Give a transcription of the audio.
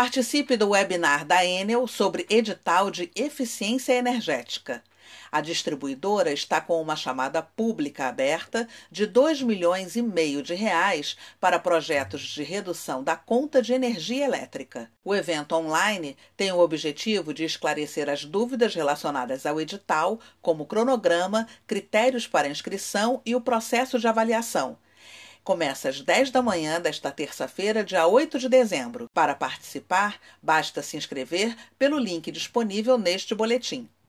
Participe do webinar da Enel sobre edital de eficiência energética. A distribuidora está com uma chamada pública aberta de 2 milhões e meio de reais para projetos de redução da conta de energia elétrica. O evento online tem o objetivo de esclarecer as dúvidas relacionadas ao edital, como cronograma, critérios para inscrição e o processo de avaliação. Começa às 10 da manhã desta terça-feira, dia 8 de dezembro. Para participar, basta se inscrever pelo link disponível neste boletim.